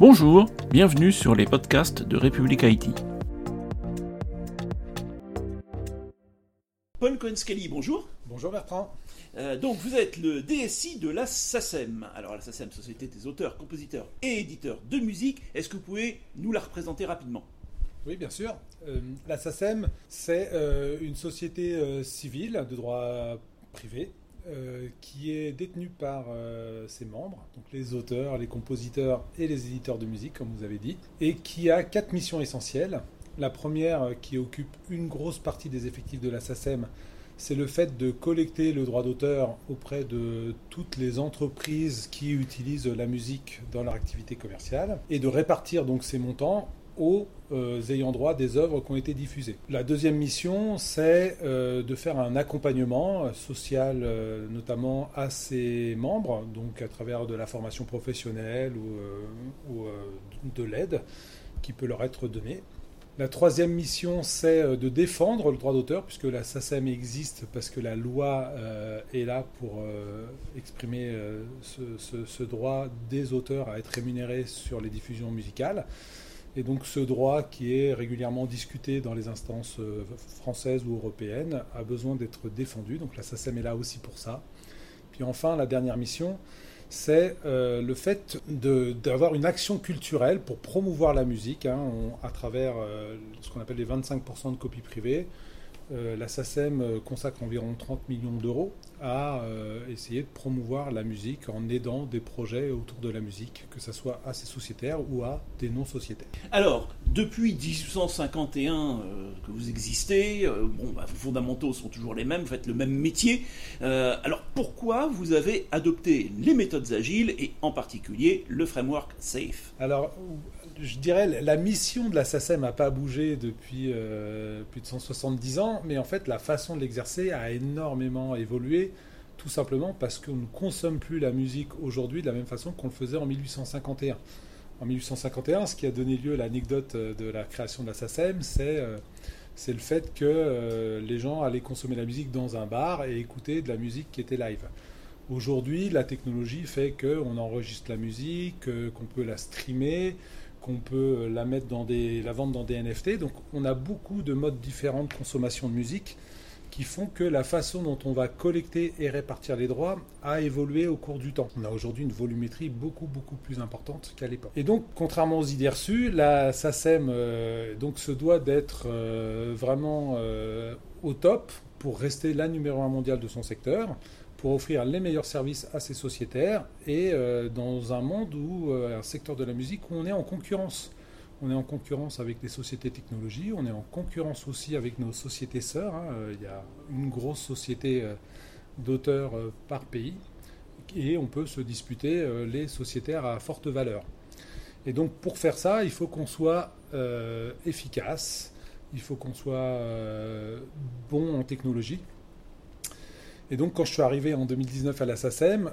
Bonjour, bienvenue sur les podcasts de République Haïti. Paul cohen bonjour. Bonjour Bertrand. Euh, donc vous êtes le DSI de la SACEM. Alors la SACEM, Société des auteurs, compositeurs et éditeurs de musique. Est-ce que vous pouvez nous la représenter rapidement? Oui, bien sûr. Euh, la SACEM, c'est euh, une société civile de droit privé euh, qui est détenu par euh, ses membres, donc les auteurs, les compositeurs et les éditeurs de musique, comme vous avez dit, et qui a quatre missions essentielles. La première, euh, qui occupe une grosse partie des effectifs de la SACEM, c'est le fait de collecter le droit d'auteur auprès de toutes les entreprises qui utilisent la musique dans leur activité commerciale et de répartir donc ces montants aux euh, ayant droit des œuvres qui ont été diffusées. La deuxième mission, c'est euh, de faire un accompagnement social, euh, notamment à ses membres, donc à travers de la formation professionnelle ou, ou de l'aide qui peut leur être donnée. La troisième mission, c'est de défendre le droit d'auteur, puisque la SACEM existe parce que la loi est là pour exprimer ce, droit des auteurs à être rémunérés sur les diffusions musicales. Et donc ce droit qui est régulièrement discuté dans les instances euh, françaises ou européennes a besoin d'être défendu. Donc la SACEM est là aussi pour ça. Puis enfin, la dernière mission, c'est euh, le fait d'avoir une action culturelle pour promouvoir la musique hein, à travers euh, ce qu'on appelle les 25% de copies privées. la SACEM consacre environ 30 millions d'euros à essayer de promouvoir la musique en aidant des projets autour de la musique, que ce soit à ces sociétaires ou à des non-sociétaires. Alors, depuis 1851 euh, que vous existez, euh, bon, bah, vos fondamentaux sont toujours les mêmes, vous faites le même métier. alors, pourquoi vous avez adopté les méthodes agiles et en particulier le framework SAFE? Alors, je dirais, la mission de la SACEM n'a pas bougé depuis plus de 170 ans, mais en fait, la façon de l'exercer a énormément évolué tout simplement parce qu'on ne consomme plus la musique aujourd'hui de la même façon qu'on le faisait en 1851. En 1851, ce qui a donné lieu à l'anecdote euh, de la création de la SACEM, euh, c'est le fait que euh, les gens allaient consommer la musique dans un bar et écouter de la musique qui était live. Aujourd'hui, la technologie fait qu'on enregistre la musique, qu'on peut la streamer, qu'on peut la mettre dans des, la vendre dans des NFT. Donc, on a beaucoup de modes différents de consommation de musique qui font que la façon dont on va collecter et répartir les droits a évolué au cours du temps. On a aujourd'hui une volumétrie beaucoup beaucoup plus importante qu'à l'époque. Et donc, contrairement aux idées reçues, la SACEM euh, donc, se doit d'être euh, vraiment euh, au top pour rester la numéro un mondiale de son secteur, pour offrir les meilleurs services à ses sociétaires et dans un monde où un secteur de la musique où on est en concurrence. On est en concurrence avec les sociétés technologies, on est en concurrence aussi avec nos sociétés sœurs. Hein. Euh, il y a une grosse société euh, d'auteurs euh, par pays et on peut se disputer les sociétaires à forte valeur. Et donc pour faire ça, il faut qu'on soit efficace, il faut qu'on soit bon en technologie. Et donc quand je suis arrivé en 2019 à la SACEM,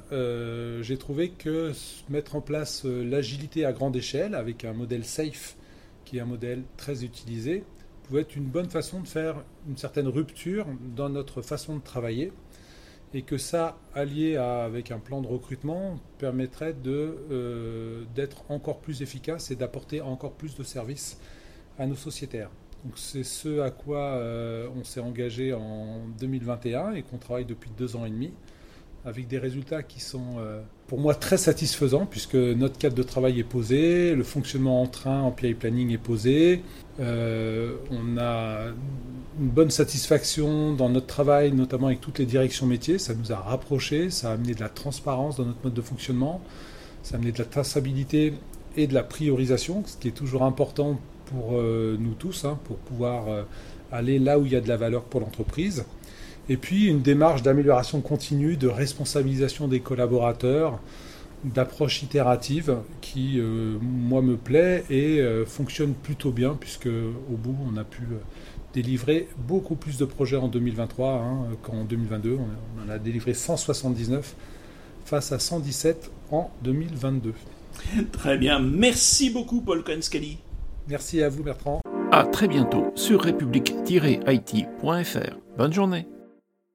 j'ai trouvé que mettre en place l'agilité à grande échelle avec un modèle safe qui est un modèle très utilisé, pouvait être une bonne façon de faire une certaine rupture dans notre façon de travailler et que ça, allié avec un plan de recrutement, permettrait euh, d'être encore plus efficace et d'apporter encore plus de services à nos sociétaires. Donc c'est ce à quoi euh, on s'est engagé en 2021 et qu'on travaille depuis deux ans et demi avec des résultats qui sont euh, pour moi très satisfaisants puisque notre cadre de travail est posé, le fonctionnement en train, en PI planning est posé, euh, on a une bonne satisfaction dans notre travail, notamment avec toutes les directions métiers, ça nous a rapprochés, ça a amené de la transparence dans notre mode de fonctionnement, ça a amené de la traçabilité et de la priorisation, ce qui est toujours important pour euh, nous tous, hein, pour pouvoir aller là où il y a de la valeur pour l'entreprise. Et puis une démarche d'amélioration continue, de responsabilisation des collaborateurs, d'approche itérative qui, euh, moi, me plaît et euh, fonctionne plutôt bien, puisque au bout, on a pu euh, délivrer beaucoup plus de projets en 2023 hein, qu'en 2022. On en a délivré 179 face à 117 en 2022. Très bien, merci beaucoup Paul Kenskali. Merci à vous Bertrand. À très bientôt sur république-it.fr. Bonne journée.